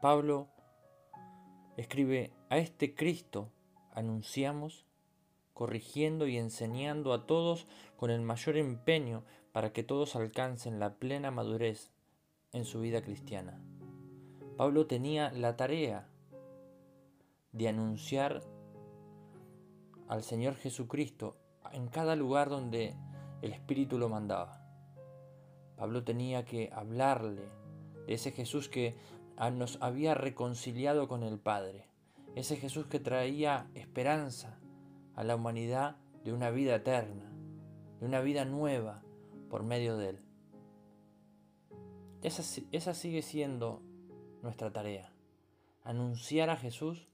Pablo escribe, a este Cristo anunciamos, corrigiendo y enseñando a todos con el mayor empeño para que todos alcancen la plena madurez en su vida cristiana. Pablo tenía la tarea de anunciar al Señor Jesucristo en cada lugar donde el Espíritu lo mandaba. Pablo tenía que hablarle de ese Jesús que nos había reconciliado con el Padre, ese Jesús que traía esperanza a la humanidad de una vida eterna, de una vida nueva por medio de Él. Esa, esa sigue siendo nuestra tarea, anunciar a Jesús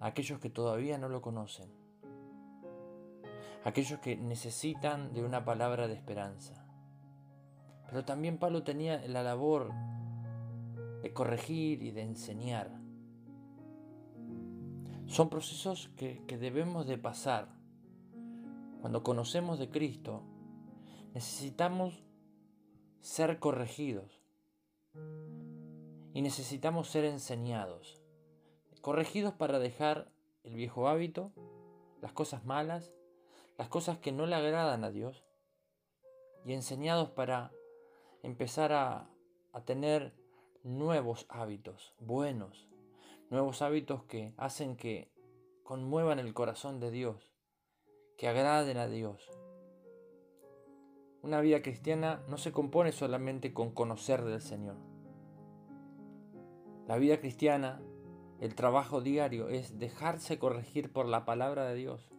a aquellos que todavía no lo conocen, aquellos que necesitan de una palabra de esperanza. Pero también Pablo tenía la labor de corregir y de enseñar. Son procesos que, que debemos de pasar. Cuando conocemos de Cristo, necesitamos ser corregidos y necesitamos ser enseñados. Corregidos para dejar el viejo hábito, las cosas malas, las cosas que no le agradan a Dios y enseñados para empezar a, a tener nuevos hábitos buenos, nuevos hábitos que hacen que conmuevan el corazón de Dios, que agraden a Dios. Una vida cristiana no se compone solamente con conocer del Señor. La vida cristiana, el trabajo diario es dejarse corregir por la palabra de Dios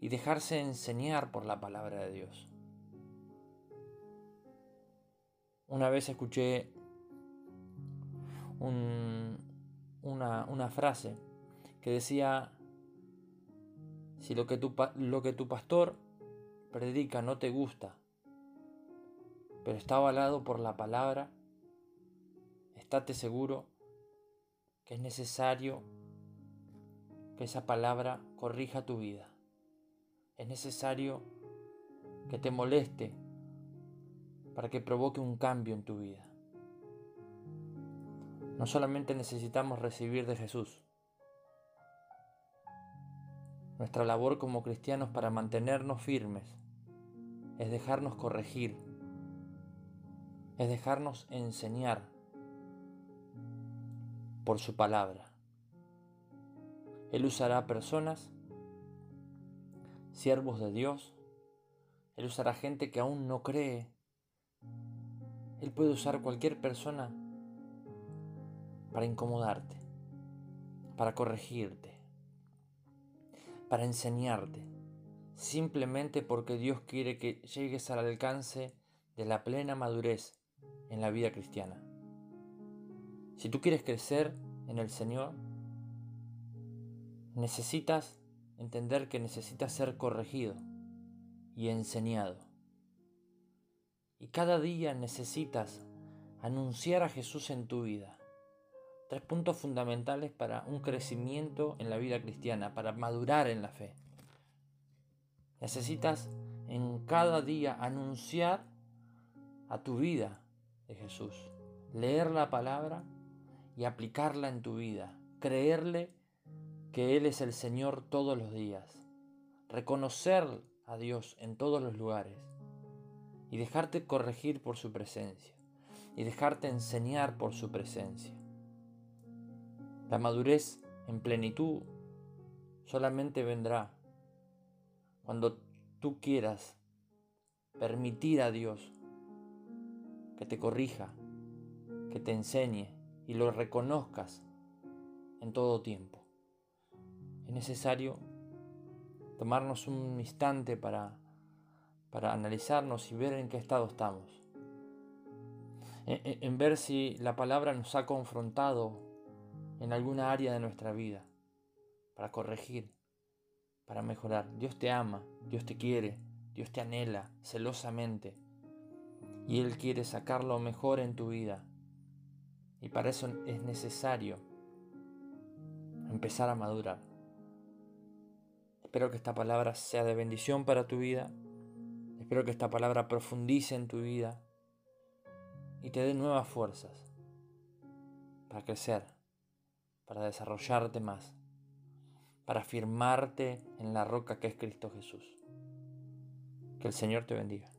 y dejarse enseñar por la palabra de Dios. Una vez escuché una, frase que decía, si lo que, tu, lo que tu pastor predica no te gusta, pero está avalado por la palabra, estate seguro que es necesario que esa palabra corrija tu vida. Es necesario que te moleste para que provoque un cambio en tu vida. No solamente necesitamos recibir de Jesús. Nuestra labor como cristianos para mantenernos firmes es dejarnos corregir, es dejarnos enseñar por su palabra. Él usará personas, siervos de Dios, Él usará gente que aún no cree. Él puede usar cualquier persona para incomodarte, para corregirte, para enseñarte, simplemente porque Dios quiere que llegues al alcance de la plena madurez en la vida cristiana. Si tú quieres crecer en el Señor, necesitas entender que necesitas ser corregido y enseñado. Y cada día necesitas anunciar a Jesús en tu vida tres puntos fundamentales para un crecimiento en la vida cristiana, para madurar en la fe. Necesitas en cada día anunciar a tu vida de Jesús, leer la palabra y aplicarla en tu vida, creerle que Él es el Señor todos los días, reconocer a Dios en todos los lugares y dejarte corregir por su presencia y dejarte enseñar por su presencia. La madurez en plenitud solamente vendrá cuando tú quieras permitir a Dios que te corrija, que te enseñe y lo reconozcas en todo tiempo. Es necesario tomarnos un instante para, para analizarnos y ver en qué estado estamos. En, en ver si la palabra nos ha confrontado en alguna área de nuestra vida, para corregir, para mejorar. Dios te ama, Dios te quiere, Dios te anhela celosamente y Él quiere sacar lo mejor en tu vida. Y para eso es necesario empezar a madurar. Espero que esta palabra sea de bendición para tu vida. Espero que esta palabra profundice en tu vida y te dé nuevas fuerzas para crecer, para desarrollarte más, para afirmarte en la roca que es Cristo Jesús. Que el Señor te bendiga.